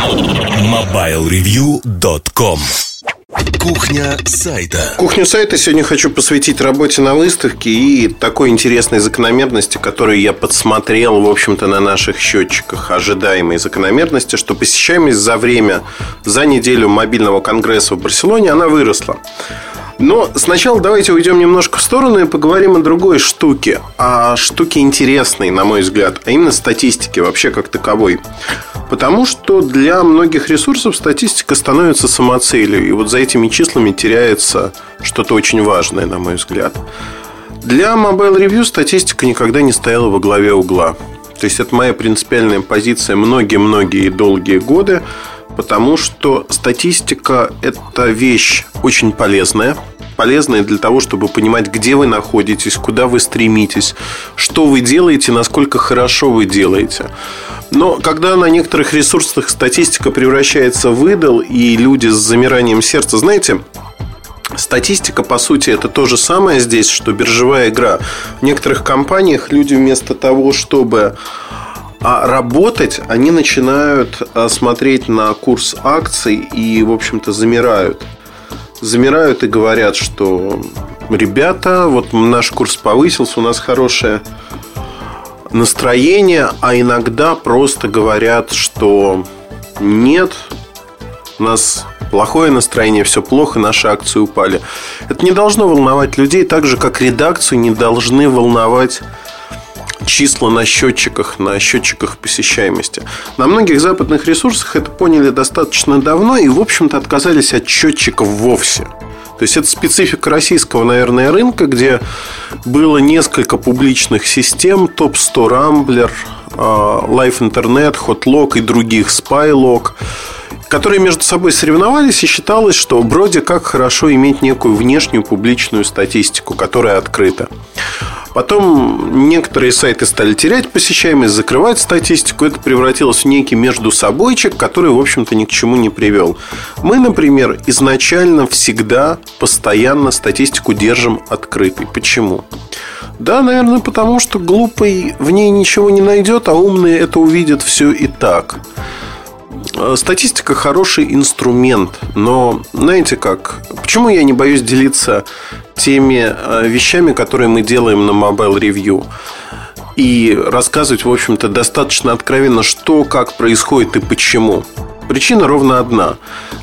MobileReview.com Кухня сайта. Кухню сайта сегодня хочу посвятить работе на выставке и такой интересной закономерности, которую я подсмотрел, в общем-то, на наших счетчиках. Ожидаемой закономерности, что посещаемость за время, за неделю мобильного конгресса в Барселоне, она выросла. Но сначала давайте уйдем немножко в сторону и поговорим о другой штуке. О штуке интересной, на мой взгляд, а именно статистике вообще как таковой. Потому что для многих ресурсов статистика становится самоцелью. И вот за этими числами теряется что-то очень важное, на мой взгляд. Для Mobile Review статистика никогда не стояла во главе угла. То есть это моя принципиальная позиция многие-многие долгие годы, потому что статистика – это вещь очень полезная, полезное для того, чтобы понимать, где вы находитесь, куда вы стремитесь, что вы делаете, насколько хорошо вы делаете. Но когда на некоторых ресурсах статистика превращается в идол, и люди с замиранием сердца, знаете, Статистика, по сути, это то же самое здесь, что биржевая игра. В некоторых компаниях люди вместо того, чтобы а работать, они начинают а, смотреть на курс акций и, в общем-то, замирают замирают и говорят, что ребята, вот наш курс повысился, у нас хорошее настроение, а иногда просто говорят, что нет, у нас плохое настроение, все плохо, наши акции упали. Это не должно волновать людей, так же, как редакцию не должны волновать числа на счетчиках, на счетчиках посещаемости. На многих западных ресурсах это поняли достаточно давно и, в общем-то, отказались от счетчиков вовсе. То есть это специфика российского, наверное, рынка, где было несколько публичных систем, Топ-100 Rambler, а, Life Internet, Hotlog и других, Spylog, которые между собой соревновались и считалось, что вроде как хорошо иметь некую внешнюю публичную статистику, которая открыта. Потом некоторые сайты стали терять посещаемость, закрывать статистику. Это превратилось в некий между собойчик, который, в общем-то, ни к чему не привел. Мы, например, изначально всегда постоянно статистику держим открытой. Почему? Да, наверное, потому что глупый в ней ничего не найдет, а умный это увидит все и так. Э, статистика хороший инструмент, но знаете как? Почему я не боюсь делиться теми э, вещами, которые мы делаем на Mobile Review? И рассказывать, в общем-то, достаточно откровенно, что, как происходит и почему. Причина ровно одна.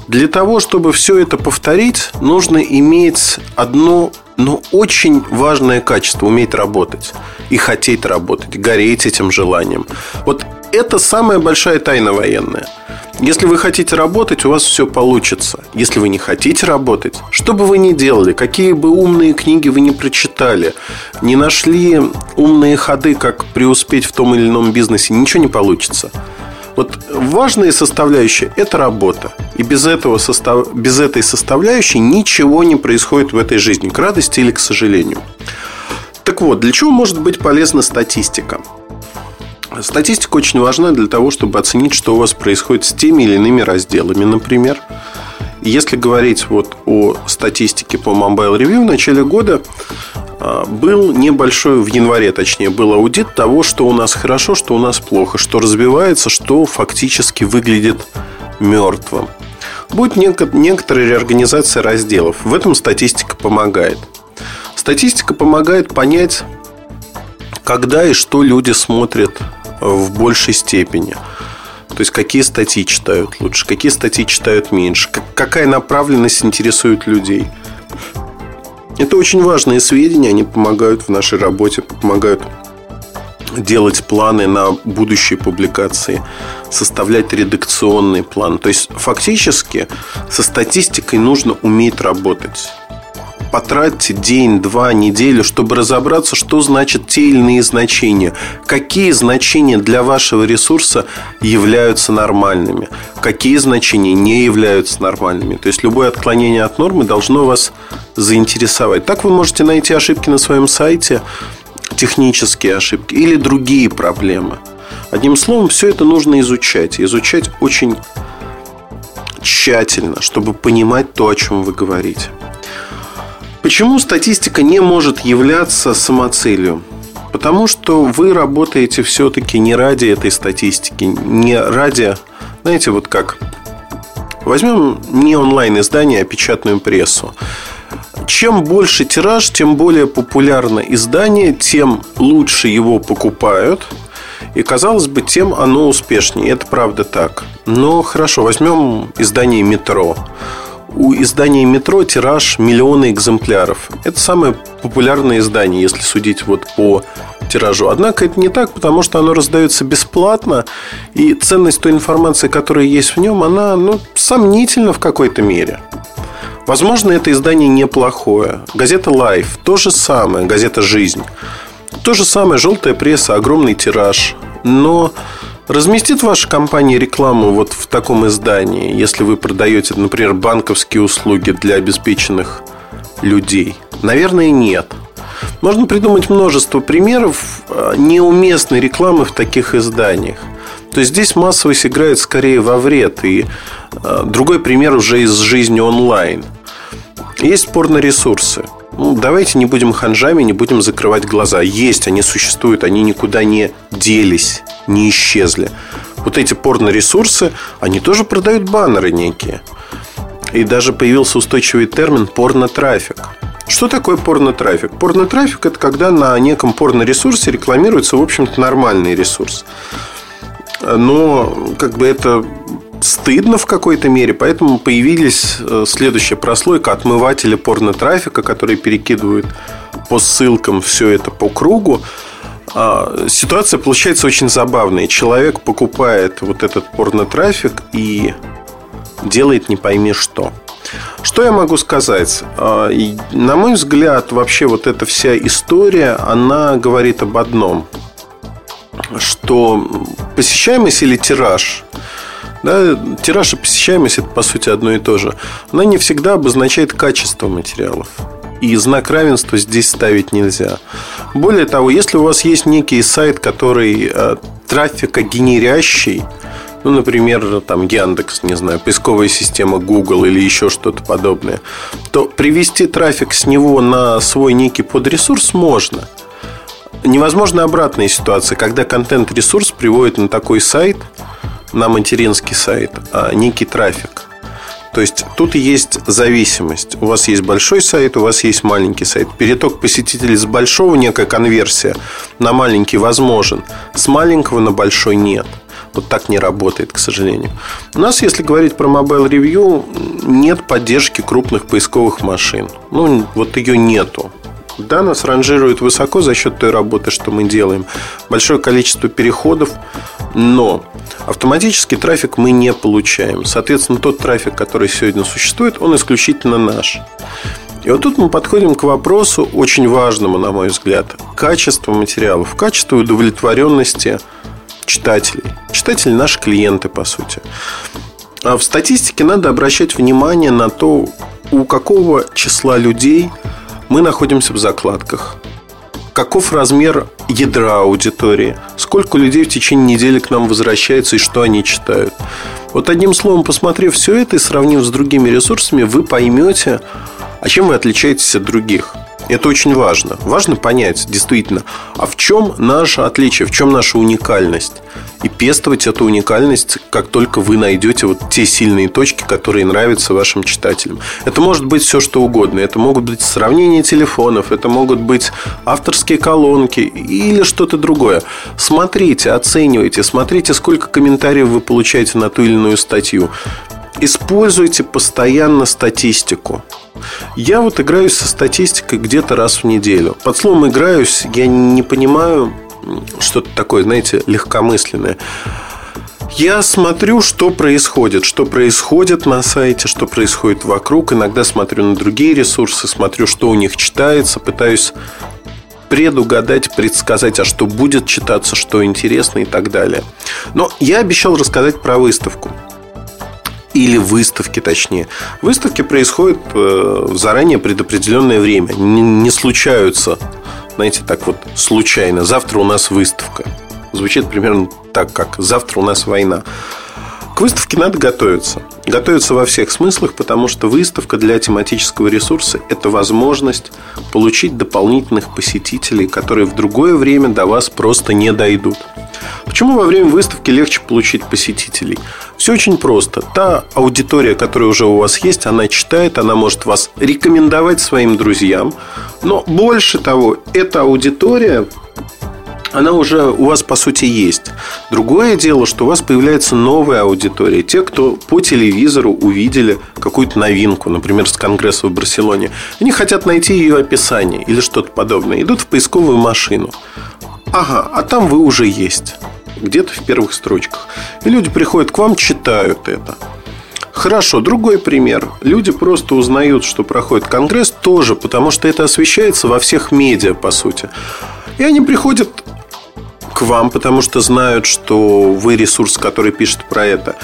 Для того, чтобы все это повторить, нужно иметь одно, но очень важное качество – уметь работать и хотеть работать, гореть этим желанием. Вот это самая большая тайна военная. Если вы хотите работать, у вас все получится. Если вы не хотите работать, что бы вы ни делали, какие бы умные книги вы не прочитали, не нашли умные ходы, как преуспеть в том или ином бизнесе, ничего не получится. Вот важная составляющая – это работа. И без, этого без этой составляющей ничего не происходит в этой жизни, к радости или к сожалению. Так вот, для чего может быть полезна статистика? Статистика очень важна для того, чтобы оценить, что у вас происходит с теми или иными разделами, например. Если говорить вот о статистике по Mobile Review в начале года, а, был небольшой, в январе точнее, был аудит того, что у нас хорошо, что у нас плохо, что развивается, что фактически выглядит мертвым. Будет некоторая реорганизация разделов. В этом статистика помогает. Статистика помогает понять, когда и что люди смотрят в большей степени. То есть, какие статьи читают лучше, какие статьи читают меньше, какая направленность интересует людей. Это очень важные сведения, они помогают в нашей работе, помогают делать планы на будущие публикации, составлять редакционный план. То есть, фактически, со статистикой нужно уметь работать потратьте день, два, неделю, чтобы разобраться, что значат те или иные значения. Какие значения для вашего ресурса являются нормальными. Какие значения не являются нормальными. То есть, любое отклонение от нормы должно вас заинтересовать. Так вы можете найти ошибки на своем сайте, технические ошибки или другие проблемы. Одним словом, все это нужно изучать. Изучать очень тщательно, чтобы понимать то, о чем вы говорите. Почему статистика не может являться самоцелью? Потому что вы работаете все-таки не ради этой статистики, не ради Знаете, вот как Возьмем не онлайн-издание, а печатную прессу. Чем больше тираж, тем более популярно издание, тем лучше его покупают. И, казалось бы, тем оно успешнее. Это правда так. Но хорошо, возьмем издание «Метро». У издания «Метро» тираж миллионы экземпляров. Это самое популярное издание, если судить вот по тиражу. Однако это не так, потому что оно раздается бесплатно, и ценность той информации, которая есть в нем, она ну, сомнительна в какой-то мере. Возможно, это издание неплохое. Газета Life то же самое, газета Жизнь. То же самое, желтая пресса, огромный тираж. Но разместит ваша компания рекламу вот в таком издании, если вы продаете, например, банковские услуги для обеспеченных людей? Наверное, нет. Можно придумать множество примеров э, неуместной рекламы в таких изданиях. То есть здесь массовость играет скорее во вред. И э, другой пример уже из жизни онлайн. Есть порно-ресурсы. Ну, давайте не будем ханжами, не будем закрывать глаза. Есть, они существуют, они никуда не делись, не исчезли. Вот эти порно-ресурсы, они тоже продают баннеры некие. И даже появился устойчивый термин порно-трафик. Что такое порнотрафик? Порнотрафик – это когда на неком порно-ресурсе рекламируется, в общем-то, нормальный ресурс. Но как бы это стыдно в какой-то мере, поэтому появились э, следующая прослойка отмыватели порнотрафика, которые перекидывают по ссылкам все это по кругу. А, ситуация получается очень забавная. Человек покупает вот этот порнотрафик и делает не пойми что – что я могу сказать? А, на мой взгляд, вообще вот эта вся история, она говорит об одном. Что посещаемость или тираж да, тираж и посещаемость это по сути одно и то же. Она не всегда обозначает качество материалов. И знак равенства здесь ставить нельзя. Более того, если у вас есть некий сайт, который э, трафикогенерящий, ну, например, там Яндекс, не знаю, поисковая система Google или еще что-то подобное, то привести трафик с него на свой некий подресурс можно. Невозможна обратная ситуация, когда контент-ресурс приводит на такой сайт, на материнский сайт, а некий трафик. То есть тут есть зависимость. У вас есть большой сайт, у вас есть маленький сайт. Переток посетителей с большого, некая конверсия на маленький возможен. С маленького на большой нет. Вот так не работает, к сожалению. У нас, если говорить про Mobile Review, нет поддержки крупных поисковых машин. Ну, вот ее нету. Да, нас ранжируют высоко за счет той работы, что мы делаем. Большое количество переходов, но автоматический трафик мы не получаем. Соответственно, тот трафик, который сегодня существует, он исключительно наш. И вот тут мы подходим к вопросу очень важному, на мой взгляд, качества материалов, качества удовлетворенности читателей. Читатели наши клиенты, по сути. А в статистике надо обращать внимание на то, у какого числа людей мы находимся в закладках. Каков размер ядра аудитории? Сколько людей в течение недели к нам возвращается и что они читают? Вот одним словом, посмотрев все это и сравнив с другими ресурсами, вы поймете, а чем вы отличаетесь от других – это очень важно. Важно понять, действительно, а в чем наше отличие, в чем наша уникальность. И пестовать эту уникальность, как только вы найдете вот те сильные точки, которые нравятся вашим читателям. Это может быть все, что угодно. Это могут быть сравнения телефонов, это могут быть авторские колонки или что-то другое. Смотрите, оценивайте, смотрите, сколько комментариев вы получаете на ту или иную статью. Используйте постоянно статистику. Я вот играюсь со статистикой где-то раз в неделю. Под словом «играюсь» я не понимаю что-то такое, знаете, легкомысленное. Я смотрю, что происходит, что происходит на сайте, что происходит вокруг. Иногда смотрю на другие ресурсы, смотрю, что у них читается, пытаюсь предугадать, предсказать, а что будет читаться, что интересно и так далее. Но я обещал рассказать про выставку или выставки, точнее. Выставки происходят э, в заранее предопределенное время. Не случаются, знаете, так вот случайно. Завтра у нас выставка. Звучит примерно так, как завтра у нас война. К выставке надо готовиться. Готовиться во всех смыслах, потому что выставка для тематического ресурса – это возможность получить дополнительных посетителей, которые в другое время до вас просто не дойдут. Почему во время выставки легче получить посетителей? Все очень просто. Та аудитория, которая уже у вас есть, она читает, она может вас рекомендовать своим друзьям. Но больше того, эта аудитория она уже у вас, по сути, есть. Другое дело, что у вас появляется новая аудитория. Те, кто по телевизору увидели какую-то новинку, например, с конгресса в Барселоне. Они хотят найти ее описание или что-то подобное. Идут в поисковую машину. Ага, а там вы уже есть. Где-то в первых строчках. И люди приходят к вам, читают это. Хорошо, другой пример. Люди просто узнают, что проходит конгресс тоже, потому что это освещается во всех медиа, по сути. И они приходят к вам, потому что знают, что вы ресурс, который пишет про это,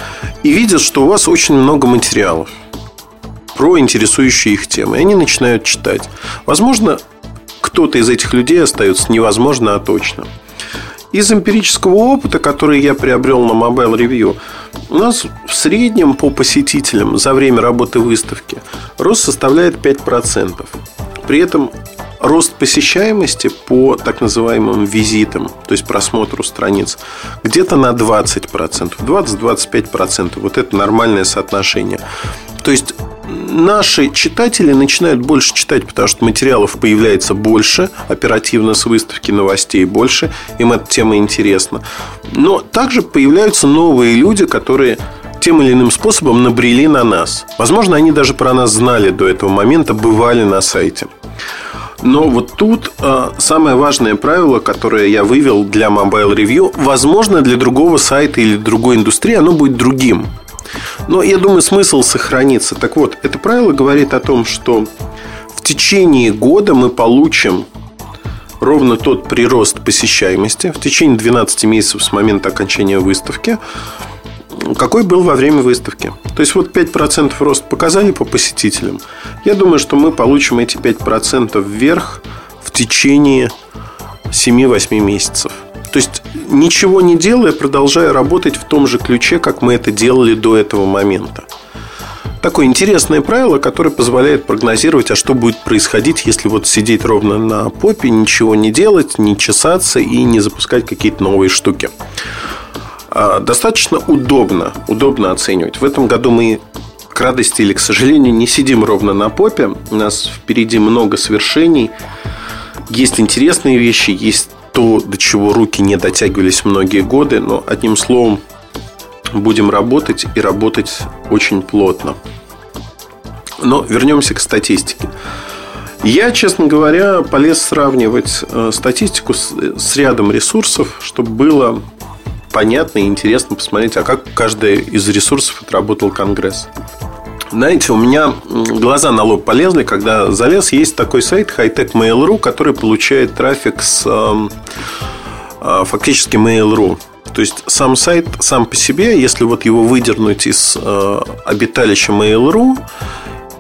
и видят, что у вас очень много материалов про интересующие их темы. И они начинают читать. Возможно, кто-то из этих людей остается невозможно, а точно. Из эмпирического опыта, который я приобрел на Mobile Review, у нас в среднем по посетителям за время работы выставки рост составляет 5%. При этом рост посещаемости по так называемым визитам, то есть просмотру страниц, где-то на 20%, 20-25%. Вот это нормальное соотношение. То есть наши читатели начинают больше читать, потому что материалов появляется больше, оперативно с выставки новостей больше, им эта тема интересна. Но также появляются новые люди, которые тем или иным способом набрели на нас. Возможно, они даже про нас знали до этого момента, бывали на сайте. Но вот тут э, самое важное правило, которое я вывел для Mobile Review, возможно, для другого сайта или другой индустрии оно будет другим. Но я думаю, смысл сохранится. Так вот, это правило говорит о том, что в течение года мы получим ровно тот прирост посещаемости в течение 12 месяцев с момента окончания выставки, какой был во время выставки. То есть вот 5% рост показали по посетителям. Я думаю, что мы получим эти 5% вверх в течение 7-8 месяцев. То есть ничего не делая, продолжая работать в том же ключе, как мы это делали до этого момента. Такое интересное правило, которое позволяет прогнозировать, а что будет происходить, если вот сидеть ровно на попе, ничего не делать, не чесаться и не запускать какие-то новые штуки. А, достаточно удобно, удобно оценивать. В этом году мы к радости или к сожалению не сидим ровно на попе. У нас впереди много свершений. Есть интересные вещи, есть то, до чего руки не дотягивались многие годы, но одним словом будем работать и работать очень плотно. Но вернемся к статистике. Я, честно говоря, полез сравнивать э, статистику с, с рядом ресурсов, чтобы было понятно и интересно посмотреть, а как каждый из ресурсов отработал Конгресс. Знаете, у меня глаза на лоб полезли, когда залез. Есть такой сайт Hightech Mail.ru, который получает трафик с э, фактически Mail.ru. То есть сам сайт сам по себе, если вот его выдернуть из э, обиталища Mail.ru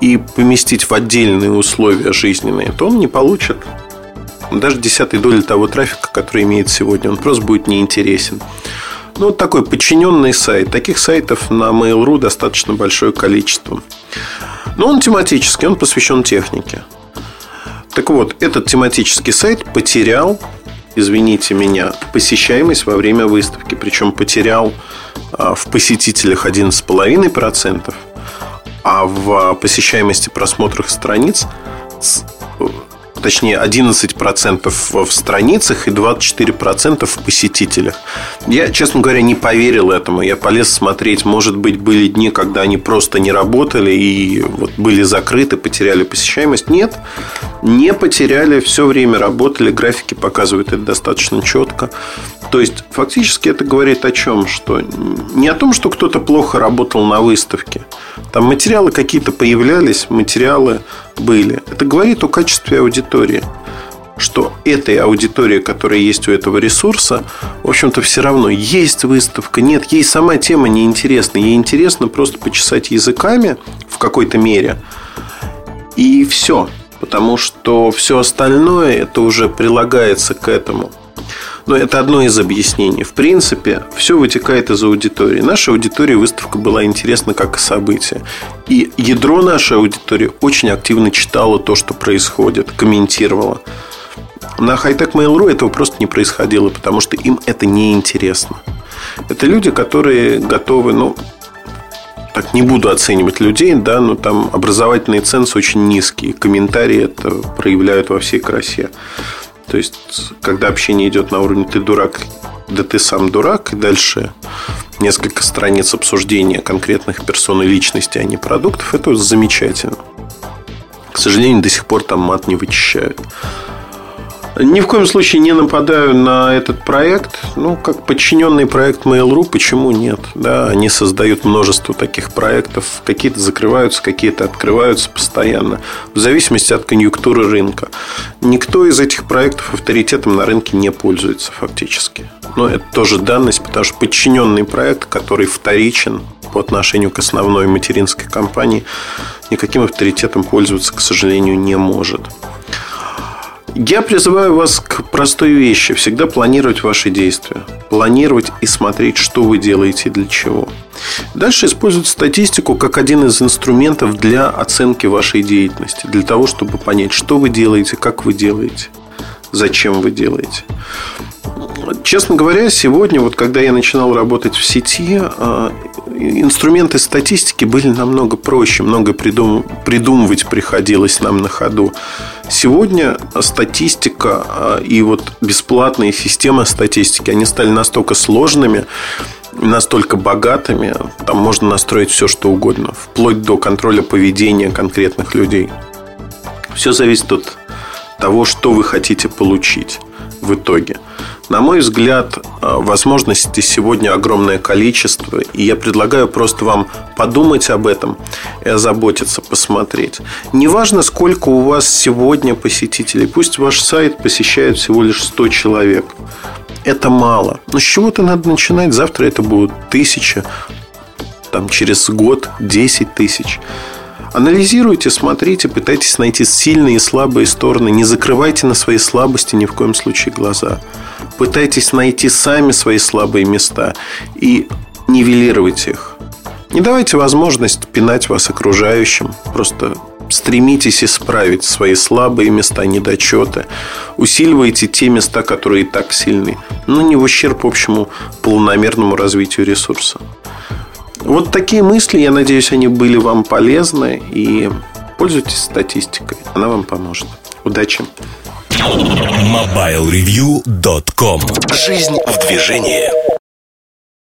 и поместить в отдельные условия жизненные, то он не получит даже десятой доли того трафика, который имеет сегодня. Он просто будет неинтересен. Ну, вот такой подчиненный сайт. Таких сайтов на Mail.ru достаточно большое количество. Но он тематический, он посвящен технике. Так вот, этот тематический сайт потерял, извините меня, посещаемость во время выставки. Причем потерял а, в посетителях 11,5%, а в посещаемости просмотрах страниц точнее 11% в страницах и 24% в посетителях. Я, честно говоря, не поверил этому. Я полез смотреть. Может быть, были дни, когда они просто не работали и вот были закрыты, потеряли посещаемость. Нет, не потеряли, все время работали. Графики показывают это достаточно четко. То есть, фактически это говорит о чем? Что не о том, что кто-то плохо работал на выставке. Там материалы какие-то появлялись, материалы были. Это говорит о качестве аудитории что этой аудитории, которая есть у этого ресурса, в общем-то, все равно есть выставка, нет, ей сама тема не интересна. Ей интересно просто почесать языками в какой-то мере. И все. Потому что все остальное это уже прилагается к этому. Но это одно из объяснений. В принципе, все вытекает из аудитории. Наша аудитория выставка была интересна как событие. И ядро нашей аудитории очень активно читало то, что происходит, комментировало. На Hightech Mail.ru этого просто не происходило, потому что им это не интересно. Это люди, которые готовы, ну, так не буду оценивать людей, да, но там образовательные цензы очень низкие. Комментарии это проявляют во всей красе. То есть, когда общение идет на уровне «ты дурак», да ты сам дурак, и дальше несколько страниц обсуждения конкретных персон и личностей, а не продуктов, это замечательно. К сожалению, до сих пор там мат не вычищают. Ни в коем случае не нападаю на этот проект. Ну, как подчиненный проект Mail.ru, почему нет? Да, они создают множество таких проектов. Какие-то закрываются, какие-то открываются постоянно. В зависимости от конъюнктуры рынка. Никто из этих проектов авторитетом на рынке не пользуется фактически. Но это тоже данность, потому что подчиненный проект, который вторичен по отношению к основной материнской компании, никаким авторитетом пользоваться, к сожалению, не может. Я призываю вас к простой вещи. Всегда планировать ваши действия. Планировать и смотреть, что вы делаете и для чего. Дальше использовать статистику как один из инструментов для оценки вашей деятельности. Для того, чтобы понять, что вы делаете, как вы делаете, зачем вы делаете. Честно говоря, сегодня, вот когда я начинал работать в сети, а, инструменты статистики были намного проще, много придум, придумывать приходилось нам на ходу. Сегодня статистика а, и вот бесплатные системы статистики, они стали настолько сложными, настолько богатыми, там можно настроить все, что угодно, вплоть до контроля поведения конкретных людей. Все зависит от того, что вы хотите получить в итоге. На мой взгляд, э, возможностей сегодня огромное количество, и я предлагаю просто вам подумать об этом и озаботиться, посмотреть. Неважно, сколько у вас сегодня посетителей, пусть ваш сайт посещает всего лишь 100 человек. Это мало. Но с чего-то надо начинать. Завтра это будут тысяча, там через год 10 тысяч. Анализируйте, смотрите, пытайтесь найти сильные и слабые стороны. Не закрывайте на свои слабости ни в коем случае глаза. Пытайтесь найти сами свои слабые места и нивелировать их. Не давайте возможность пинать вас окружающим. Просто стремитесь исправить свои слабые места, недочеты. Усиливайте те места, которые и так сильны, но не в ущерб общему полномерному развитию ресурса. Вот такие мысли, я надеюсь, они были вам полезны. И пользуйтесь статистикой. Она вам поможет. Удачи! MobileReview.com Жизнь в движении